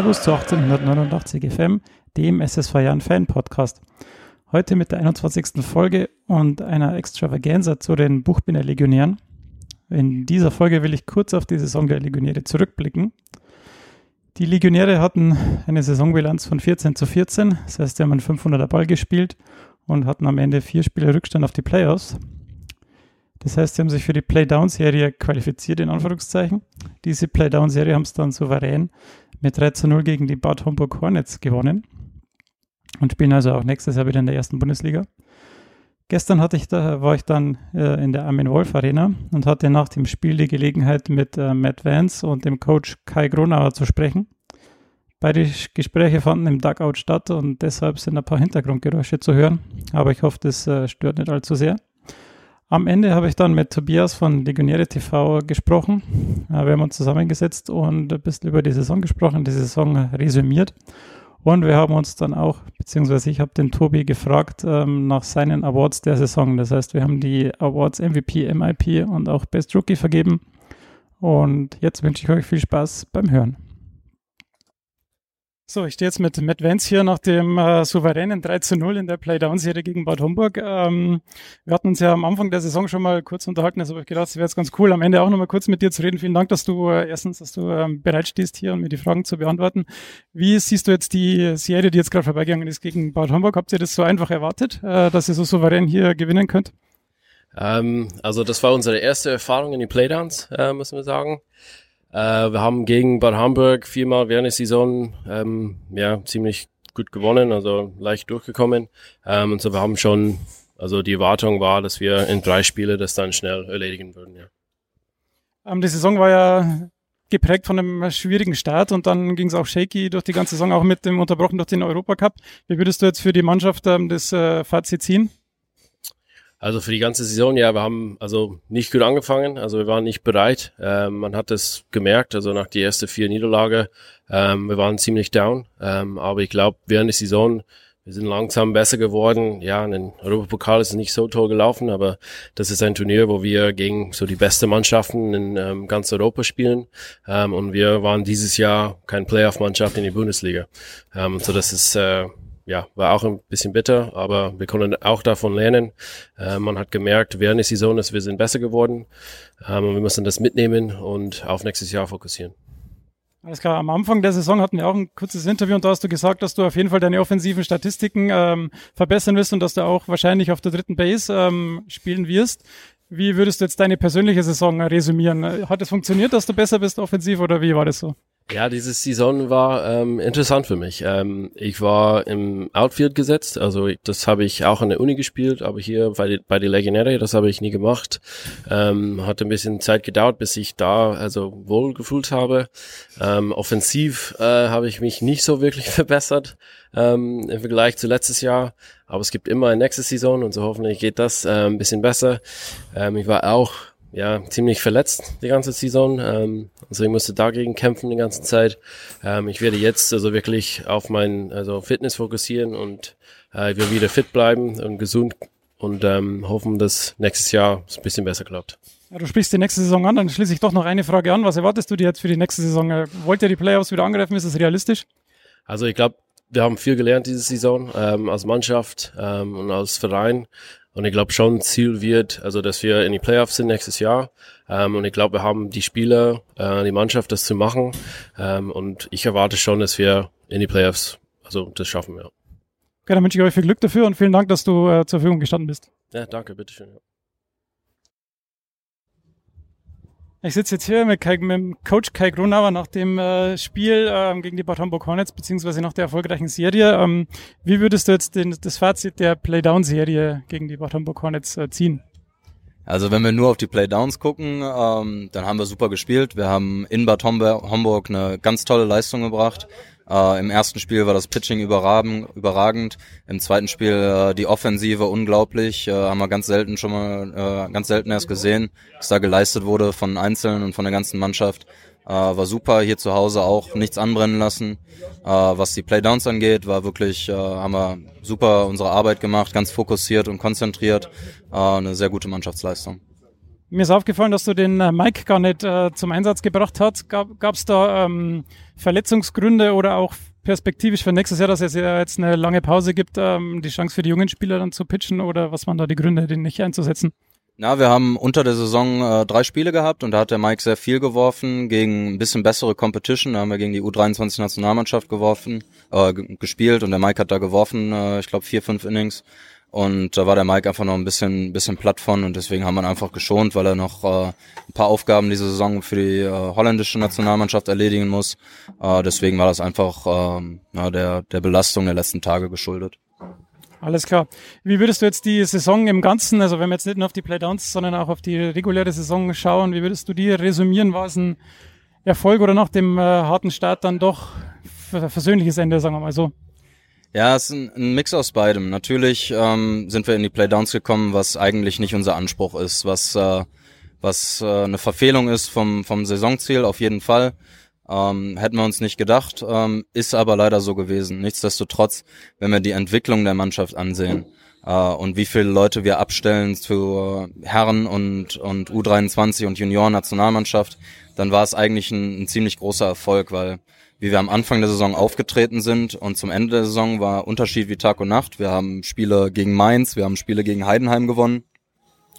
Servus zu 1889 FM, dem SSV Jahren Fan Podcast. Heute mit der 21. Folge und einer Extravaganza zu den Buchbinder Legionären. In dieser Folge will ich kurz auf die Saison der Legionäre zurückblicken. Die Legionäre hatten eine Saisonbilanz von 14 zu 14, das heißt, sie haben einen 500er Ball gespielt und hatten am Ende vier Spiele Rückstand auf die Playoffs. Das heißt, sie haben sich für die Playdown-Serie qualifiziert, in Anführungszeichen. Diese Playdown-Serie haben es dann souverän mit 3 zu 0 gegen die Bad Homburg Hornets gewonnen und spielen also auch nächstes Jahr wieder in der ersten Bundesliga. Gestern hatte ich da, war ich dann äh, in der Armin Wolf Arena und hatte nach dem Spiel die Gelegenheit, mit äh, Matt Vance und dem Coach Kai Gronauer zu sprechen. Beide Gespräche fanden im Dugout statt und deshalb sind ein paar Hintergrundgeräusche zu hören, aber ich hoffe, das äh, stört nicht allzu sehr. Am Ende habe ich dann mit Tobias von Legionäre TV gesprochen. Wir haben uns zusammengesetzt und ein bisschen über die Saison gesprochen, die Saison resümiert. Und wir haben uns dann auch, beziehungsweise ich habe den Tobi gefragt ähm, nach seinen Awards der Saison. Das heißt, wir haben die Awards MVP, MIP und auch Best Rookie vergeben. Und jetzt wünsche ich euch viel Spaß beim Hören. So, ich stehe jetzt mit Matt Vance hier nach dem äh, souveränen 3 zu 0 in der Playdown-Serie gegen Bad Homburg. Ähm, wir hatten uns ja am Anfang der Saison schon mal kurz unterhalten, also habe ich gedacht, es wäre jetzt ganz cool, am Ende auch nochmal kurz mit dir zu reden. Vielen Dank, dass du äh, erstens, dass du ähm, bereit stehst hier und mir die Fragen zu beantworten. Wie siehst du jetzt die Serie, die jetzt gerade vorbeigegangen ist gegen Bad Homburg? Habt ihr das so einfach erwartet, äh, dass ihr so souverän hier gewinnen könnt? Ähm, also das war unsere erste Erfahrung in die Playdowns, äh, müssen wir sagen. Äh, wir haben gegen Bad Hamburg viermal während der Saison ähm, ja, ziemlich gut gewonnen, also leicht durchgekommen. Ähm, und so wir haben schon, also die Erwartung war, dass wir in drei Spiele das dann schnell erledigen würden. Ja. Ähm, die Saison war ja geprägt von einem schwierigen Start und dann ging es auch shaky durch die ganze Saison, auch mit dem unterbrochen durch den Europacup. Wie würdest du jetzt für die Mannschaft ähm, das äh, Fazit ziehen? Also für die ganze Saison, ja, wir haben also nicht gut angefangen, also wir waren nicht bereit. Ähm, man hat es gemerkt, also nach die erste vier Niederlage, ähm, wir waren ziemlich down. Ähm, aber ich glaube, während der Saison, wir sind langsam besser geworden. Ja, in den Europapokal ist es nicht so toll gelaufen, aber das ist ein Turnier, wo wir gegen so die beste Mannschaften in ähm, ganz Europa spielen. Ähm, und wir waren dieses Jahr kein Playoff-Mannschaft in die Bundesliga. Ähm, so das ist äh, ja, war auch ein bisschen bitter, aber wir konnten auch davon lernen. Äh, man hat gemerkt, während der Saison, dass wir sind besser geworden ähm, wir müssen das mitnehmen und auf nächstes Jahr fokussieren. Alles klar, am Anfang der Saison hatten wir auch ein kurzes Interview und da hast du gesagt, dass du auf jeden Fall deine offensiven Statistiken ähm, verbessern wirst und dass du auch wahrscheinlich auf der dritten Base ähm, spielen wirst. Wie würdest du jetzt deine persönliche Saison resümieren? Hat es funktioniert, dass du besser bist offensiv oder wie war das so? Ja, diese Saison war ähm, interessant für mich. Ähm, ich war im Outfield gesetzt, also das habe ich auch an der Uni gespielt, aber hier bei, die, bei die Legionäre, das habe ich nie gemacht. Ähm, hat ein bisschen Zeit gedauert, bis ich da also wohl gefühlt habe. Ähm, offensiv äh, habe ich mich nicht so wirklich verbessert ähm, im Vergleich zu letztes Jahr, aber es gibt immer eine nächste Saison und so hoffentlich geht das äh, ein bisschen besser. Ähm, ich war auch ja, ziemlich verletzt die ganze Saison. Ähm, also ich musste dagegen kämpfen die ganze Zeit. Ähm, ich werde jetzt also wirklich auf mein also Fitness fokussieren und äh, ich will wieder fit bleiben und gesund und ähm, hoffen, dass nächstes Jahr es ein bisschen besser klappt. Ja, du sprichst die nächste Saison an, dann schließe ich doch noch eine Frage an. Was erwartest du dir jetzt für die nächste Saison? Äh, wollt ihr die Playoffs wieder angreifen? Ist das realistisch? Also ich glaube, wir haben viel gelernt diese Saison ähm, als Mannschaft ähm, und als Verein. Und ich glaube schon, Ziel wird, also dass wir in die Playoffs sind nächstes Jahr. Ähm, und ich glaube, wir haben die Spieler, äh, die Mannschaft, das zu machen. Ähm, und ich erwarte schon, dass wir in die Playoffs, also das schaffen wir. Okay, dann wünsche ich euch viel Glück dafür und vielen Dank, dass du äh, zur Verfügung gestanden bist. Ja, danke, bitteschön. Ja. Ich sitze jetzt hier mit, Kai, mit Coach Kai Grunauer nach dem äh, Spiel ähm, gegen die Bad Hamburg Hornets, beziehungsweise nach der erfolgreichen Serie. Ähm, wie würdest du jetzt den, das Fazit der Playdown-Serie gegen die Bad Hamburg Hornets äh, ziehen? Also wenn wir nur auf die Playdowns gucken, ähm, dann haben wir super gespielt. Wir haben in Bad Homburg eine ganz tolle Leistung gebracht. Äh, Im ersten Spiel war das Pitching überragend. Im zweiten Spiel äh, die Offensive unglaublich. Äh, haben wir ganz selten schon mal, äh, ganz selten erst gesehen, was da geleistet wurde von Einzelnen und von der ganzen Mannschaft. Äh, war super. Hier zu Hause auch nichts anbrennen lassen. Äh, was die Playdowns angeht, war wirklich, haben wir super unsere Arbeit gemacht, ganz fokussiert und konzentriert. Eine sehr gute Mannschaftsleistung. Mir ist aufgefallen, dass du den äh, Mike gar nicht äh, zum Einsatz gebracht hast. Gab es da ähm, Verletzungsgründe oder auch perspektivisch für nächstes Jahr, dass es ja jetzt eine lange Pause gibt, ähm, die Chance für die jungen Spieler dann zu pitchen oder was waren da die Gründe, den nicht einzusetzen? Na, wir haben unter der Saison äh, drei Spiele gehabt und da hat der Mike sehr viel geworfen gegen ein bisschen bessere Competition. Da haben wir gegen die U23 Nationalmannschaft geworfen, äh, gespielt und der Mike hat da geworfen, äh, ich glaube vier, fünf Innings. Und da war der Mike einfach noch ein bisschen, bisschen platt von und deswegen haben wir ihn einfach geschont, weil er noch äh, ein paar Aufgaben diese Saison für die äh, holländische Nationalmannschaft erledigen muss. Äh, deswegen war das einfach äh, ja, der, der Belastung der letzten Tage geschuldet. Alles klar. Wie würdest du jetzt die Saison im Ganzen, also wenn wir jetzt nicht nur auf die Playdowns, sondern auch auf die reguläre Saison schauen, wie würdest du die resümieren? War es ein Erfolg oder nach dem äh, harten Start dann doch versöhnliches Ende, sagen wir mal so? Ja, es ist ein, ein Mix aus beidem. Natürlich ähm, sind wir in die Playdowns gekommen, was eigentlich nicht unser Anspruch ist, was äh, was äh, eine Verfehlung ist vom vom Saisonziel auf jeden Fall. Ähm, hätten wir uns nicht gedacht, ähm, ist aber leider so gewesen. Nichtsdestotrotz, wenn wir die Entwicklung der Mannschaft ansehen äh, und wie viele Leute wir abstellen zu äh, Herren und, und U23 und Junioren-Nationalmannschaft, dann war es eigentlich ein, ein ziemlich großer Erfolg, weil wie wir am Anfang der Saison aufgetreten sind und zum Ende der Saison war Unterschied wie Tag und Nacht. Wir haben Spiele gegen Mainz, wir haben Spiele gegen Heidenheim gewonnen.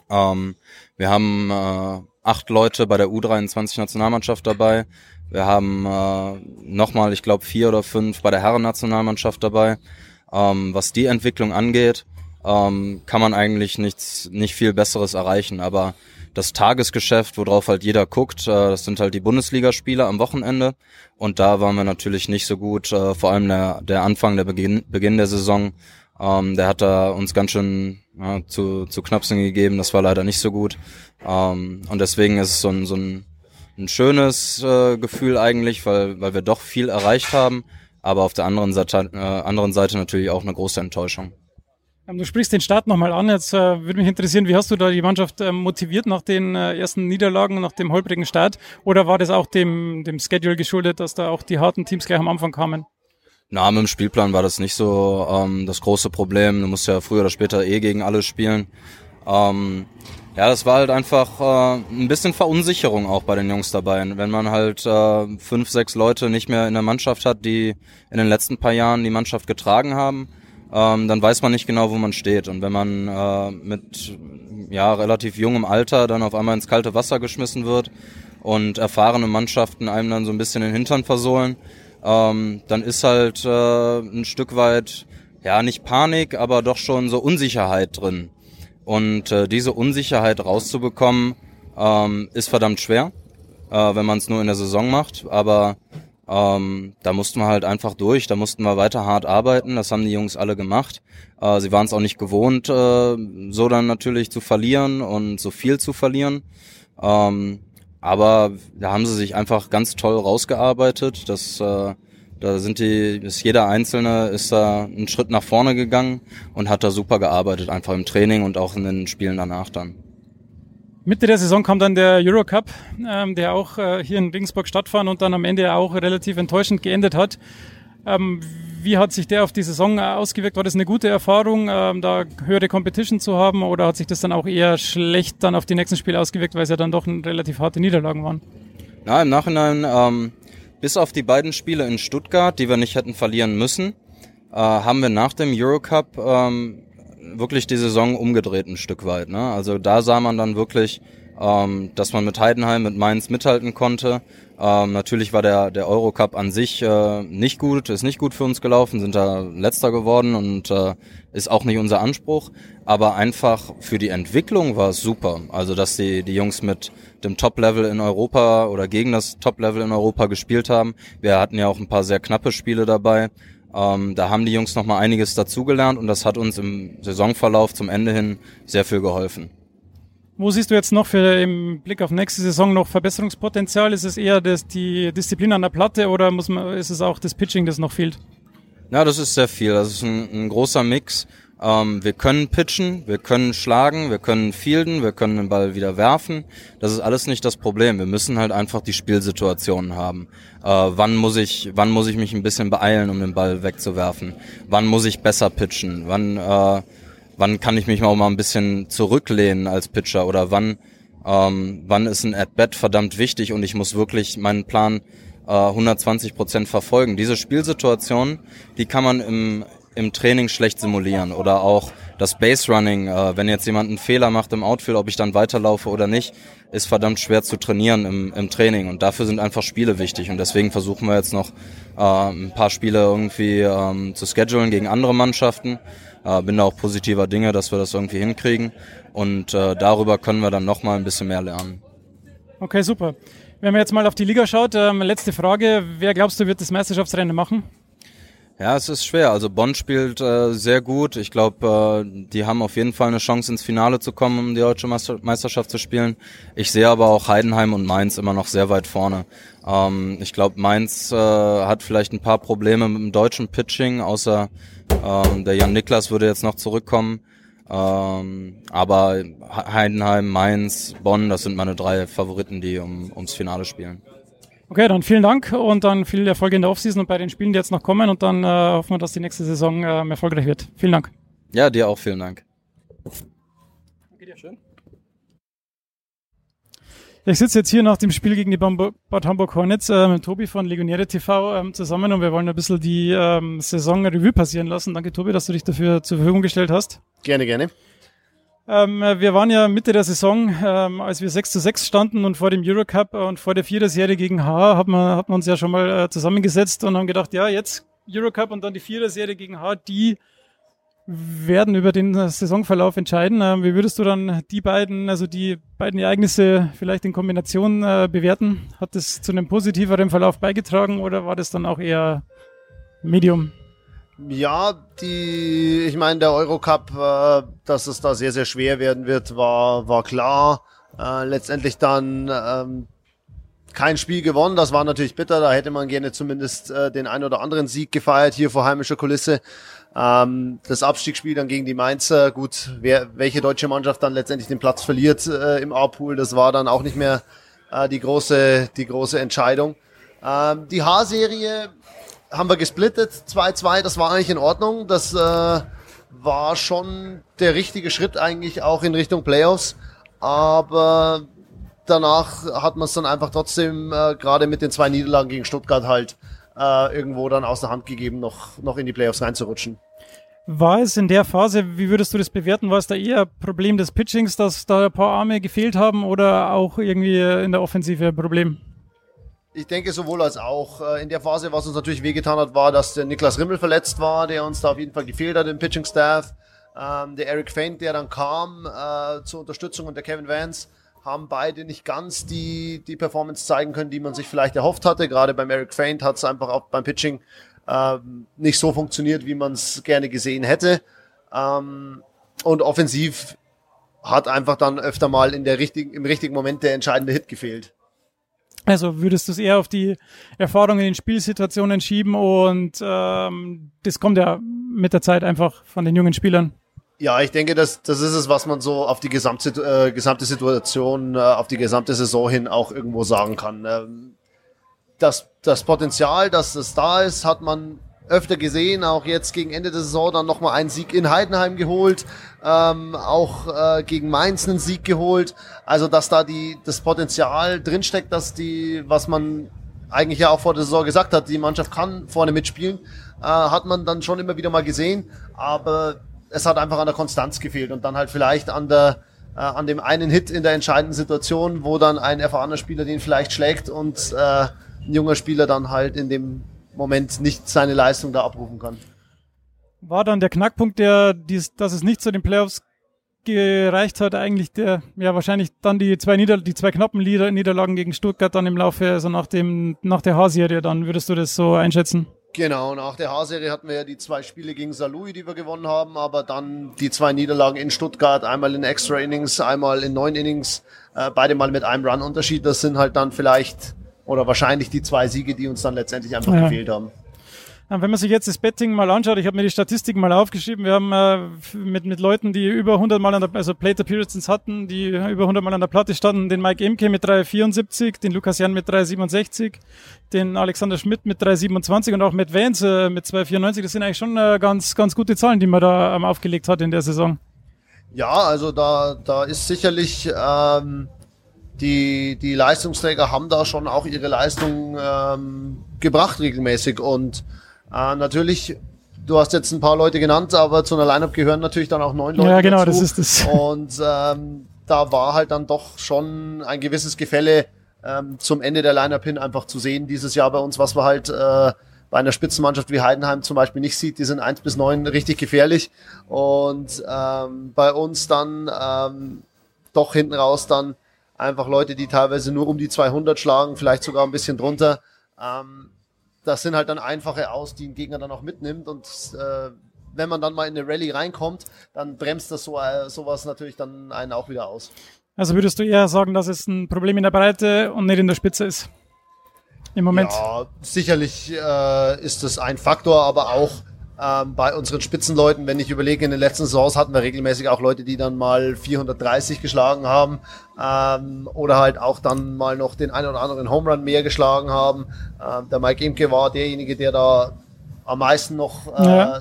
Ähm, wir haben äh, acht Leute bei der U23-Nationalmannschaft dabei. Wir haben äh, nochmal, ich glaube, vier oder fünf bei der Herren-Nationalmannschaft dabei. Ähm, was die Entwicklung angeht, ähm, kann man eigentlich nichts, nicht viel Besseres erreichen. Aber das Tagesgeschäft, worauf halt jeder guckt, äh, das sind halt die Bundesligaspiele am Wochenende. Und da waren wir natürlich nicht so gut. Äh, vor allem der, der Anfang, der Beginn, Beginn der Saison, ähm, der hat da uns ganz schön ja, zu, zu Knapsen gegeben. Das war leider nicht so gut. Ähm, und deswegen ist es so ein, so ein ein schönes äh, Gefühl eigentlich, weil, weil wir doch viel erreicht haben, aber auf der anderen Seite, äh, anderen Seite natürlich auch eine große Enttäuschung. Ähm, du sprichst den Start nochmal an. Jetzt äh, würde mich interessieren, wie hast du da die Mannschaft äh, motiviert nach den äh, ersten Niederlagen, nach dem holprigen Start? Oder war das auch dem, dem Schedule geschuldet, dass da auch die harten Teams gleich am Anfang kamen? Na, mit dem Spielplan war das nicht so ähm, das große Problem. Du musst ja früher oder später eh gegen alle spielen. Ähm, ja, das war halt einfach äh, ein bisschen Verunsicherung auch bei den Jungs dabei. Wenn man halt äh, fünf, sechs Leute nicht mehr in der Mannschaft hat, die in den letzten paar Jahren die Mannschaft getragen haben, ähm, dann weiß man nicht genau, wo man steht. Und wenn man äh, mit ja relativ jungem Alter dann auf einmal ins kalte Wasser geschmissen wird und erfahrene Mannschaften einem dann so ein bisschen den Hintern versohlen, ähm, dann ist halt äh, ein Stück weit ja nicht Panik, aber doch schon so Unsicherheit drin. Und äh, diese Unsicherheit rauszubekommen, ähm, ist verdammt schwer, äh, wenn man es nur in der Saison macht. Aber ähm, da mussten wir halt einfach durch, da mussten wir weiter hart arbeiten. Das haben die Jungs alle gemacht. Äh, sie waren es auch nicht gewohnt, äh, so dann natürlich zu verlieren und so viel zu verlieren. Ähm, aber da haben sie sich einfach ganz toll rausgearbeitet. Das äh, da sind die, ist jeder Einzelne ist da einen Schritt nach vorne gegangen und hat da super gearbeitet, einfach im Training und auch in den Spielen danach dann. Mitte der Saison kam dann der Eurocup, ähm, der auch äh, hier in Regensburg stattfand und dann am Ende auch relativ enttäuschend geendet hat. Ähm, wie hat sich der auf die Saison ausgewirkt? War das eine gute Erfahrung, ähm, da höhere Competition zu haben oder hat sich das dann auch eher schlecht dann auf die nächsten Spiele ausgewirkt, weil es ja dann doch relativ harte Niederlagen waren? Na, im Nachhinein ähm, bis auf die beiden Spiele in Stuttgart, die wir nicht hätten verlieren müssen, äh, haben wir nach dem Eurocup ähm, wirklich die Saison umgedreht ein Stück weit. Ne? Also da sah man dann wirklich, ähm, dass man mit Heidenheim, mit Mainz mithalten konnte. Ähm, natürlich war der, der Eurocup an sich äh, nicht gut, ist nicht gut für uns gelaufen, sind da letzter geworden und äh, ist auch nicht unser Anspruch. Aber einfach für die Entwicklung war es super. Also dass die, die Jungs mit dem Top-Level in Europa oder gegen das Top-Level in Europa gespielt haben. Wir hatten ja auch ein paar sehr knappe Spiele dabei. Ähm, da haben die Jungs nochmal einiges dazugelernt und das hat uns im Saisonverlauf zum Ende hin sehr viel geholfen. Wo siehst du jetzt noch für im Blick auf nächste Saison noch Verbesserungspotenzial? Ist es eher das, die Disziplin an der Platte oder muss man, ist es auch das Pitching, das noch fehlt? Ja, das ist sehr viel. Das ist ein, ein großer Mix. Ähm, wir können pitchen, wir können schlagen, wir können fielden, wir können den Ball wieder werfen. Das ist alles nicht das Problem. Wir müssen halt einfach die Spielsituationen haben. Äh, wann muss ich, wann muss ich mich ein bisschen beeilen, um den Ball wegzuwerfen? Wann muss ich besser pitchen? Wann, äh, wann kann ich mich auch mal ein bisschen zurücklehnen als Pitcher? Oder wann, ähm, wann ist ein At-Bat verdammt wichtig und ich muss wirklich meinen Plan äh, 120 Prozent verfolgen. Diese Spielsituation, die kann man im, im Training schlecht simulieren oder auch das Base Running, äh, wenn jetzt jemand einen Fehler macht im Outfield, ob ich dann weiterlaufe oder nicht, ist verdammt schwer zu trainieren im, im Training und dafür sind einfach Spiele wichtig und deswegen versuchen wir jetzt noch äh, ein paar Spiele irgendwie ähm, zu schedulen gegen andere Mannschaften. Äh, bin da auch positiver Dinge, dass wir das irgendwie hinkriegen und äh, darüber können wir dann noch mal ein bisschen mehr lernen. Okay, super. Wenn man jetzt mal auf die Liga schaut, ähm, letzte Frage, wer glaubst du wird das Meisterschaftsrennen machen? Ja, es ist schwer. Also Bonn spielt äh, sehr gut. Ich glaube, äh, die haben auf jeden Fall eine Chance ins Finale zu kommen, um die deutsche Meisterschaft zu spielen. Ich sehe aber auch Heidenheim und Mainz immer noch sehr weit vorne. Ähm, ich glaube, Mainz äh, hat vielleicht ein paar Probleme mit dem deutschen Pitching, außer ähm, der Jan Niklas würde jetzt noch zurückkommen. Ähm, aber Heidenheim, Mainz, Bonn, das sind meine drei Favoriten, die um, ums Finale spielen. Okay, dann vielen Dank und dann viel Erfolg in der Offseason und bei den Spielen, die jetzt noch kommen und dann äh, hoffen wir, dass die nächste Saison äh, erfolgreich wird. Vielen Dank. Ja, dir auch vielen Dank. Danke dir, schön. Ich sitze jetzt hier nach dem Spiel gegen die Bad Hamburg Hornets äh, mit Tobi von Legionäre TV ähm, zusammen und wir wollen ein bisschen die ähm, Saison Revue passieren lassen. Danke Tobi, dass du dich dafür zur Verfügung gestellt hast. Gerne, gerne. Ähm, wir waren ja Mitte der Saison, ähm, als wir 6 zu 6 standen und vor dem Eurocup und vor der Vierer-Serie gegen H, hat man, hat man uns ja schon mal äh, zusammengesetzt und haben gedacht, ja, jetzt Eurocup und dann die Vierer-Serie gegen H, die werden über den Saisonverlauf entscheiden. Ähm, wie würdest du dann die beiden, also die beiden Ereignisse vielleicht in Kombination äh, bewerten? Hat das zu einem positiveren Verlauf beigetragen oder war das dann auch eher Medium? Ja, die, ich meine, der Eurocup, äh, dass es da sehr, sehr schwer werden wird, war, war klar. Äh, letztendlich dann ähm, kein Spiel gewonnen, das war natürlich bitter. Da hätte man gerne zumindest äh, den ein oder anderen Sieg gefeiert hier vor heimischer Kulisse. Ähm, das Abstiegsspiel dann gegen die Mainzer, gut, wer, welche deutsche Mannschaft dann letztendlich den Platz verliert äh, im A-Pool, das war dann auch nicht mehr äh, die große, die große Entscheidung. Ähm, die H-Serie haben wir gesplittet, 2-2, das war eigentlich in Ordnung. Das äh, war schon der richtige Schritt eigentlich auch in Richtung Playoffs. Aber danach hat man es dann einfach trotzdem äh, gerade mit den zwei Niederlagen gegen Stuttgart halt äh, irgendwo dann aus der Hand gegeben, noch, noch in die Playoffs reinzurutschen. War es in der Phase, wie würdest du das bewerten, war es da eher Problem des Pitchings, dass da ein paar Arme gefehlt haben oder auch irgendwie in der Offensive ein Problem? Ich denke sowohl als auch. Äh, in der Phase, was uns natürlich wehgetan hat, war, dass der Niklas Rimmel verletzt war, der uns da auf jeden Fall gefehlt hat im Pitching Staff. Ähm, der Eric Feint, der dann kam äh, zur Unterstützung und der Kevin Vance haben beide nicht ganz die, die Performance zeigen können, die man sich vielleicht erhofft hatte. Gerade beim Eric Feint hat es einfach auch beim Pitching ähm, nicht so funktioniert, wie man es gerne gesehen hätte. Ähm, und offensiv hat einfach dann öfter mal in der richtigen, im richtigen Moment der entscheidende Hit gefehlt. Also würdest du es eher auf die Erfahrung in Spielsituationen schieben und ähm, das kommt ja mit der Zeit einfach von den jungen Spielern. Ja, ich denke, das, das ist es, was man so auf die gesamte, äh, gesamte Situation, äh, auf die gesamte Saison hin auch irgendwo sagen kann. Ähm, das, das Potenzial, dass es da ist, hat man öfter gesehen, auch jetzt gegen Ende der Saison dann nochmal einen Sieg in Heidenheim geholt, ähm, auch äh, gegen Mainz einen Sieg geholt. Also dass da die das Potenzial drinsteckt, dass die, was man eigentlich ja auch vor der Saison gesagt hat, die Mannschaft kann vorne mitspielen, äh, hat man dann schon immer wieder mal gesehen. Aber es hat einfach an der Konstanz gefehlt und dann halt vielleicht an der äh, an dem einen Hit in der entscheidenden Situation, wo dann ein erfahrener Spieler den vielleicht schlägt und äh, ein junger Spieler dann halt in dem Moment nicht seine Leistung da abrufen kann. War dann der Knackpunkt, der, dies, dass es nicht zu den Playoffs gereicht hat, eigentlich der, ja, wahrscheinlich dann die zwei Nieder die zwei knappen Niederlagen gegen Stuttgart dann im Laufe, also nach dem, nach der H-Serie, dann würdest du das so einschätzen? Genau, nach der H-Serie hatten wir ja die zwei Spiele gegen Salui, die wir gewonnen haben, aber dann die zwei Niederlagen in Stuttgart, einmal in Extra Innings, einmal in neun Innings, äh, beide mal mit einem Run-Unterschied. Das sind halt dann vielleicht oder wahrscheinlich die zwei Siege, die uns dann letztendlich einfach ja. gefehlt haben. Wenn man sich jetzt das Betting mal anschaut, ich habe mir die Statistiken mal aufgeschrieben, wir haben äh, mit, mit Leuten, die über 100 Mal an der, also Plate Appearances hatten, die über 100 Mal an der Platte standen, den Mike Emke mit 3,74, den Lukas Jan mit 3,67, den Alexander Schmidt mit 3,27 und auch mit Vance äh, mit 2,94. Das sind eigentlich schon äh, ganz, ganz gute Zahlen, die man da ähm, aufgelegt hat in der Saison. Ja, also da, da ist sicherlich ähm, die, die Leistungsträger haben da schon auch ihre Leistung ähm, gebracht regelmäßig. Und äh, natürlich, du hast jetzt ein paar Leute genannt, aber zu einer Lineup gehören natürlich dann auch neun Leute. Ja, genau, dazu. das ist das. Und ähm, da war halt dann doch schon ein gewisses Gefälle ähm, zum Ende der Lineup hin einfach zu sehen dieses Jahr bei uns, was wir halt äh, bei einer Spitzenmannschaft wie Heidenheim zum Beispiel nicht sieht. Die sind eins bis neun richtig gefährlich. Und ähm, bei uns dann ähm, doch hinten raus dann einfach Leute, die teilweise nur um die 200 schlagen, vielleicht sogar ein bisschen drunter. Ähm, das sind halt dann einfache Aus, die ein Gegner dann auch mitnimmt und äh, wenn man dann mal in eine Rallye reinkommt, dann bremst das so äh, sowas natürlich dann einen auch wieder aus. Also würdest du eher sagen, dass es ein Problem in der Breite und nicht in der Spitze ist? Im Moment? Ja, sicherlich äh, ist das ein Faktor, aber auch ähm, bei unseren Spitzenleuten, wenn ich überlege, in den letzten Saisons hatten wir regelmäßig auch Leute, die dann mal 430 geschlagen haben ähm, oder halt auch dann mal noch den einen oder anderen Home Run mehr geschlagen haben. Ähm, der Mike Imke war derjenige, der da am meisten noch äh, ja.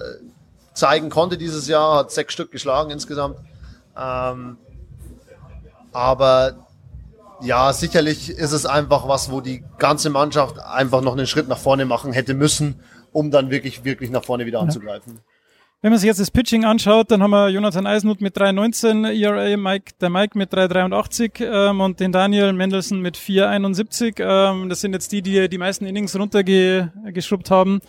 zeigen konnte dieses Jahr, hat sechs Stück geschlagen insgesamt. Ähm, aber ja, sicherlich ist es einfach was, wo die ganze Mannschaft einfach noch einen Schritt nach vorne machen hätte müssen um dann wirklich, wirklich nach vorne wieder ja. anzugreifen. Wenn man sich jetzt das Pitching anschaut, dann haben wir Jonathan Eisenhut mit 3,19 ERA, Mike, der Mike mit 3,83 ähm, und den Daniel Mendelssohn mit 4,71. Ähm, das sind jetzt die, die die meisten Innings runtergeschrubbt haben.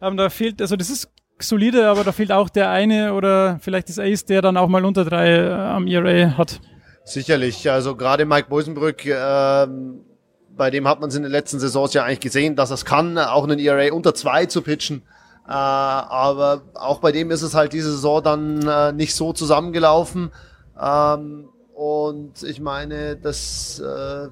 Ähm, da fehlt, also das ist solide, aber da fehlt auch der eine oder vielleicht das Ace, der dann auch mal unter drei äh, am ERA hat. Sicherlich, also gerade Mike Bosenbrück ähm, bei dem hat man es in den letzten Saisons ja eigentlich gesehen, dass es kann, auch einen ERA unter zwei zu pitchen. Äh, aber auch bei dem ist es halt diese Saison dann äh, nicht so zusammengelaufen. Ähm, und ich meine, das äh,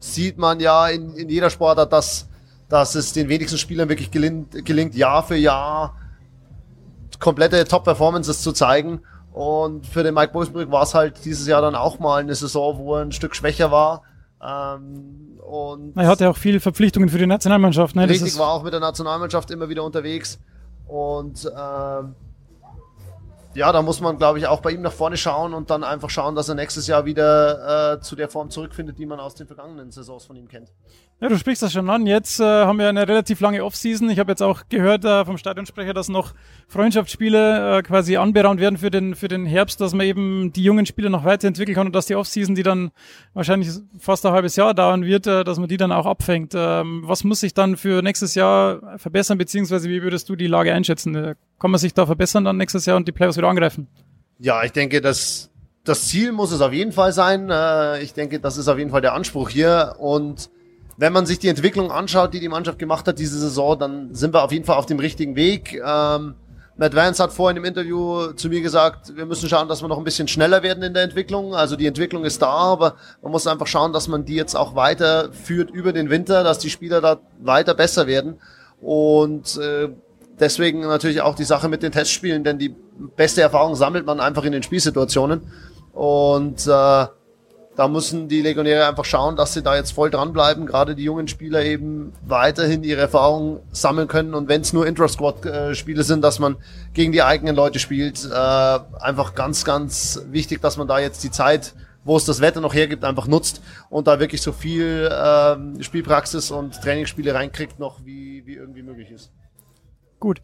sieht man ja in, in jeder Sportart, dass, dass es den wenigsten Spielern wirklich gelingt, gelingt Jahr für Jahr komplette Top-Performances zu zeigen. Und für den Mike Bosenbrück war es halt dieses Jahr dann auch mal eine Saison, wo er ein Stück schwächer war. Ähm, und er hatte auch viele Verpflichtungen für die Nationalmannschaft. Ne? Richtig, war auch mit der Nationalmannschaft immer wieder unterwegs. Und ähm, ja, da muss man, glaube ich, auch bei ihm nach vorne schauen und dann einfach schauen, dass er nächstes Jahr wieder äh, zu der Form zurückfindet, die man aus den vergangenen Saisons von ihm kennt. Ja, du sprichst das schon an. Jetzt äh, haben wir eine relativ lange Offseason. Ich habe jetzt auch gehört äh, vom Stadionsprecher, dass noch Freundschaftsspiele äh, quasi anberaumt werden für den, für den Herbst, dass man eben die jungen Spieler noch weiterentwickeln kann und dass die Offseason, die dann wahrscheinlich fast ein halbes Jahr dauern wird, äh, dass man die dann auch abfängt. Ähm, was muss sich dann für nächstes Jahr verbessern, beziehungsweise wie würdest du die Lage einschätzen? Äh, kann man sich da verbessern dann nächstes Jahr und die Playoffs wieder angreifen? Ja, ich denke, dass das Ziel muss es auf jeden Fall sein. Äh, ich denke, das ist auf jeden Fall der Anspruch hier und wenn man sich die Entwicklung anschaut, die die Mannschaft gemacht hat diese Saison, dann sind wir auf jeden Fall auf dem richtigen Weg. Ähm, Matt Vance hat vorhin im Interview zu mir gesagt, wir müssen schauen, dass wir noch ein bisschen schneller werden in der Entwicklung. Also die Entwicklung ist da, aber man muss einfach schauen, dass man die jetzt auch weiterführt über den Winter, dass die Spieler da weiter besser werden. Und äh, deswegen natürlich auch die Sache mit den Testspielen, denn die beste Erfahrung sammelt man einfach in den Spielsituationen. Und äh, da müssen die Legionäre einfach schauen, dass sie da jetzt voll dranbleiben, gerade die jungen Spieler eben weiterhin ihre Erfahrungen sammeln können und wenn es nur Intra-Squad-Spiele sind, dass man gegen die eigenen Leute spielt, äh, einfach ganz, ganz wichtig, dass man da jetzt die Zeit, wo es das Wetter noch hergibt, einfach nutzt und da wirklich so viel äh, Spielpraxis und Trainingsspiele reinkriegt, noch wie, wie irgendwie möglich ist. Gut.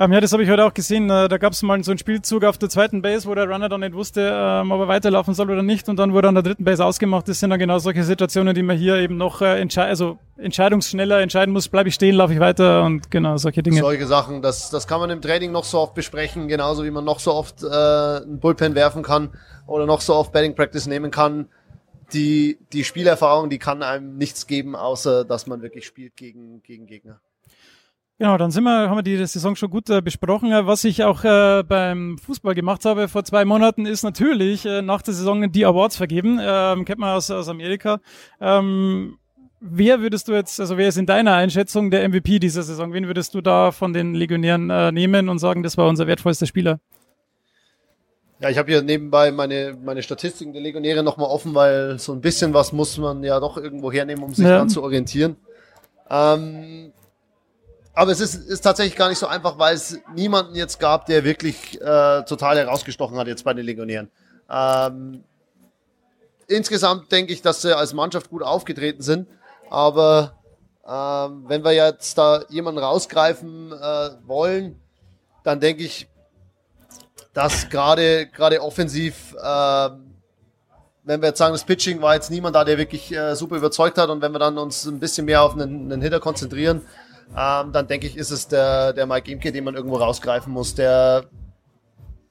Ähm, ja, das habe ich heute auch gesehen. Äh, da gab es mal so einen Spielzug auf der zweiten Base, wo der Runner dann nicht wusste, ähm, ob er weiterlaufen soll oder nicht. Und dann wurde an der dritten Base ausgemacht. Das sind dann genau solche Situationen, die man hier eben noch äh, entschei also entscheidungsschneller entscheiden muss. Bleibe ich stehen, laufe ich weiter und genau solche Dinge. Solche Sachen, das, das kann man im Training noch so oft besprechen, genauso wie man noch so oft äh, einen Bullpen werfen kann oder noch so oft Batting Practice nehmen kann. Die, die Spielerfahrung, die kann einem nichts geben, außer dass man wirklich spielt gegen, gegen Gegner. Genau, dann sind wir, haben wir die Saison schon gut äh, besprochen. Was ich auch äh, beim Fußball gemacht habe vor zwei Monaten, ist natürlich äh, nach der Saison die Awards vergeben. Ähm, kennt man aus, aus Amerika. Ähm, wer würdest du jetzt, also wer ist in deiner Einschätzung der MVP dieser Saison? Wen würdest du da von den Legionären äh, nehmen und sagen, das war unser wertvollster Spieler? Ja, ich habe hier nebenbei meine, meine Statistiken der Legionäre nochmal offen, weil so ein bisschen was muss man ja doch irgendwo hernehmen, um sich ja. dran zu orientieren. Ähm, aber es ist, ist tatsächlich gar nicht so einfach, weil es niemanden jetzt gab, der wirklich äh, total herausgestochen hat jetzt bei den Legionären. Ähm, insgesamt denke ich, dass sie als Mannschaft gut aufgetreten sind. Aber ähm, wenn wir jetzt da jemanden rausgreifen äh, wollen, dann denke ich, dass gerade offensiv, äh, wenn wir jetzt sagen, das Pitching war jetzt niemand da, der wirklich äh, super überzeugt hat und wenn wir dann uns ein bisschen mehr auf einen, einen Hitter konzentrieren, ähm, dann denke ich, ist es der, der Mike Imke, den man irgendwo rausgreifen muss, der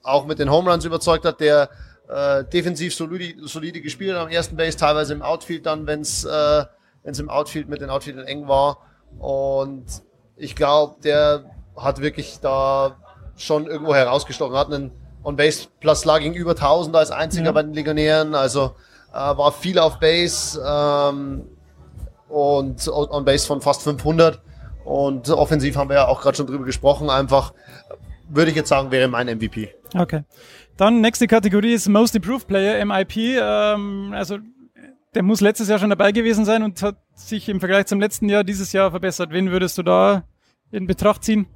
auch mit den Home Runs überzeugt hat, der äh, defensiv solide, solide gespielt hat am ersten Base, teilweise im Outfield dann, wenn es äh, wenn's im Outfield mit den Outfieldern eng war. Und ich glaube, der hat wirklich da schon irgendwo herausgestochen, hat einen On-Base Plus Slugging über 1000 als einziger ja. bei den Legionären, also äh, war viel auf Base ähm, und On-Base von fast 500 und offensiv haben wir ja auch gerade schon drüber gesprochen, einfach würde ich jetzt sagen, wäre mein MVP. Okay. Dann nächste Kategorie ist Most Improved Player, MIP. Ähm, also der muss letztes Jahr schon dabei gewesen sein und hat sich im Vergleich zum letzten Jahr dieses Jahr verbessert. Wen würdest du da in Betracht ziehen?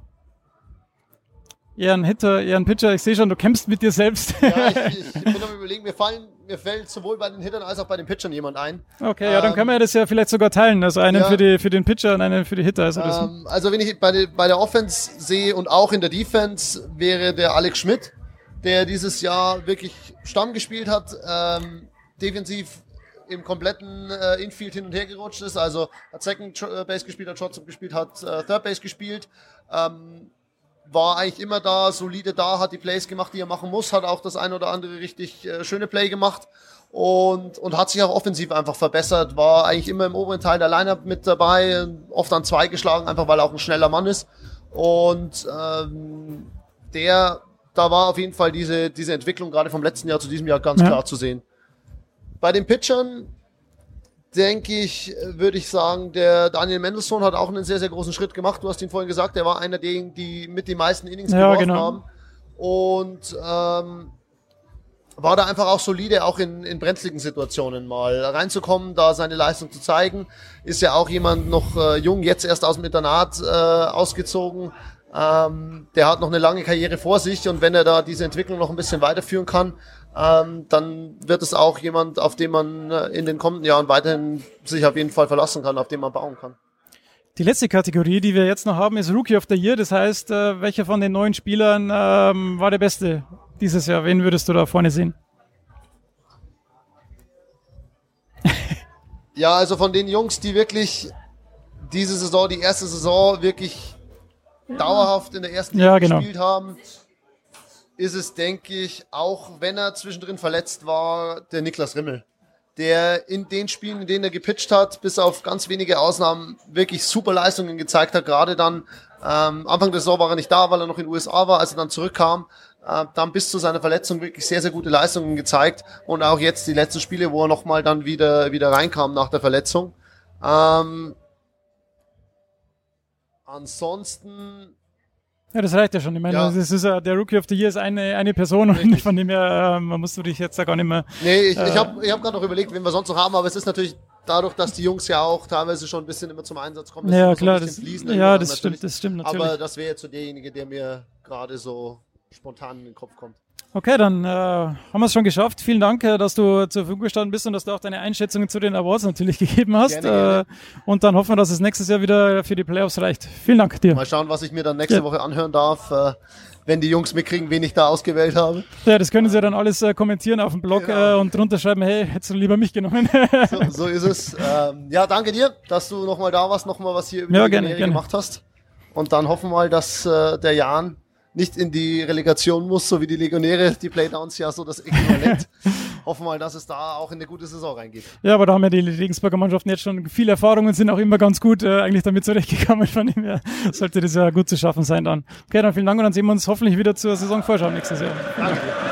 Eher ein Hitter, eher ein Pitcher. Ich sehe schon, du kämpfst mit dir selbst. Ja, ich, ich bin am überlegen, mir, fallen, mir fällt sowohl bei den Hittern als auch bei den Pitchern jemand ein. Okay, ähm, ja, dann können wir das ja vielleicht sogar teilen. Also einen ja, für, die, für den Pitcher und einen für die Hitter. Also, ähm, also wenn ich bei, bei der Offense sehe und auch in der Defense, wäre der Alex Schmidt, der dieses Jahr wirklich Stamm gespielt hat, ähm, defensiv im kompletten äh, Infield hin und her gerutscht ist, also hat Second äh, Base gespielt, hat Shortstop gespielt, hat äh, Third Base gespielt. Ähm, war eigentlich immer da, solide da, hat die Plays gemacht, die er machen muss, hat auch das ein oder andere richtig äh, schöne Play gemacht und, und hat sich auch offensiv einfach verbessert, war eigentlich immer im oberen Teil der Lineup mit dabei, oft an zwei geschlagen, einfach weil er auch ein schneller Mann ist. Und ähm, der, da war auf jeden Fall diese, diese Entwicklung gerade vom letzten Jahr zu diesem Jahr ganz ja. klar zu sehen. Bei den Pitchern denke ich, würde ich sagen, der Daniel Mendelssohn hat auch einen sehr, sehr großen Schritt gemacht. Du hast ihn vorhin gesagt, er war einer derjenigen, die mit den meisten Innings ja, geworfen genau. haben. Und ähm, war da einfach auch solide, auch in, in brenzligen Situationen mal reinzukommen, da seine Leistung zu zeigen. Ist ja auch jemand noch äh, jung, jetzt erst aus dem Internat äh, ausgezogen. Ähm, der hat noch eine lange Karriere vor sich und wenn er da diese Entwicklung noch ein bisschen weiterführen kann, ähm, dann wird es auch jemand, auf den man äh, in den kommenden Jahren weiterhin sich auf jeden Fall verlassen kann, auf den man bauen kann. Die letzte Kategorie, die wir jetzt noch haben, ist Rookie of the Year. Das heißt, äh, welcher von den neuen Spielern ähm, war der Beste dieses Jahr? Wen würdest du da vorne sehen? ja, also von den Jungs, die wirklich diese Saison, die erste Saison wirklich dauerhaft in der ersten Liga ja, genau. gespielt haben, ist es, denke ich, auch wenn er zwischendrin verletzt war, der Niklas Rimmel. Der in den Spielen, in denen er gepitcht hat, bis auf ganz wenige Ausnahmen wirklich super Leistungen gezeigt hat. Gerade dann, ähm, Anfang der Saison war er nicht da, weil er noch in den USA war, als er dann zurückkam. Äh, dann bis zu seiner Verletzung wirklich sehr, sehr gute Leistungen gezeigt. Und auch jetzt die letzten Spiele, wo er nochmal dann wieder, wieder reinkam nach der Verletzung. Ähm, ansonsten ja, das reicht ja schon. Ich meine, ja. das ist ja, der Rookie of the Year ist eine, eine Person Richtig. und von dem her, äh, man musst du dich jetzt da gar nicht mehr. Nee, ich, äh, ich habe ich hab gerade noch überlegt, wen wir sonst noch haben, aber es ist natürlich dadurch, dass die Jungs ja auch teilweise schon ein bisschen immer zum Einsatz kommen. Ja, klar, das, ja, das stimmt, das stimmt natürlich. Aber das wäre jetzt so derjenige, der mir gerade so spontan in den Kopf kommt. Okay, dann äh, haben wir es schon geschafft. Vielen Dank, äh, dass du zur Verfügung gestanden bist und dass du auch deine Einschätzungen zu den Awards natürlich gegeben hast. Gerne, gerne. Äh, und dann hoffen wir, dass es nächstes Jahr wieder für die Playoffs reicht. Vielen Dank dir. Mal schauen, was ich mir dann nächste ja. Woche anhören darf, äh, wenn die Jungs mitkriegen, wen ich da ausgewählt habe. Ja, das können sie dann alles äh, kommentieren auf dem Blog genau. äh, und drunter schreiben, hey, hättest du lieber mich genommen. so, so, ist es. Ähm, ja, danke dir, dass du nochmal da warst, nochmal was hier über ja, die gerne, gerne. gemacht hast. Und dann hoffen wir mal, dass äh, der Jan nicht in die Relegation muss, so wie die Legionäre, die Playdowns ja so das Äquivalent. Hoffen mal, dass es da auch in eine gute Saison reingeht. Ja, aber da haben ja die Regensburger Mannschaften jetzt schon viel Erfahrung und sind auch immer ganz gut äh, eigentlich damit zurechtgekommen. Von dem her sollte das ja gut zu schaffen sein dann. Okay, dann vielen Dank und dann sehen wir uns hoffentlich wieder zur Saisonvorschau nächstes Jahr. Danke.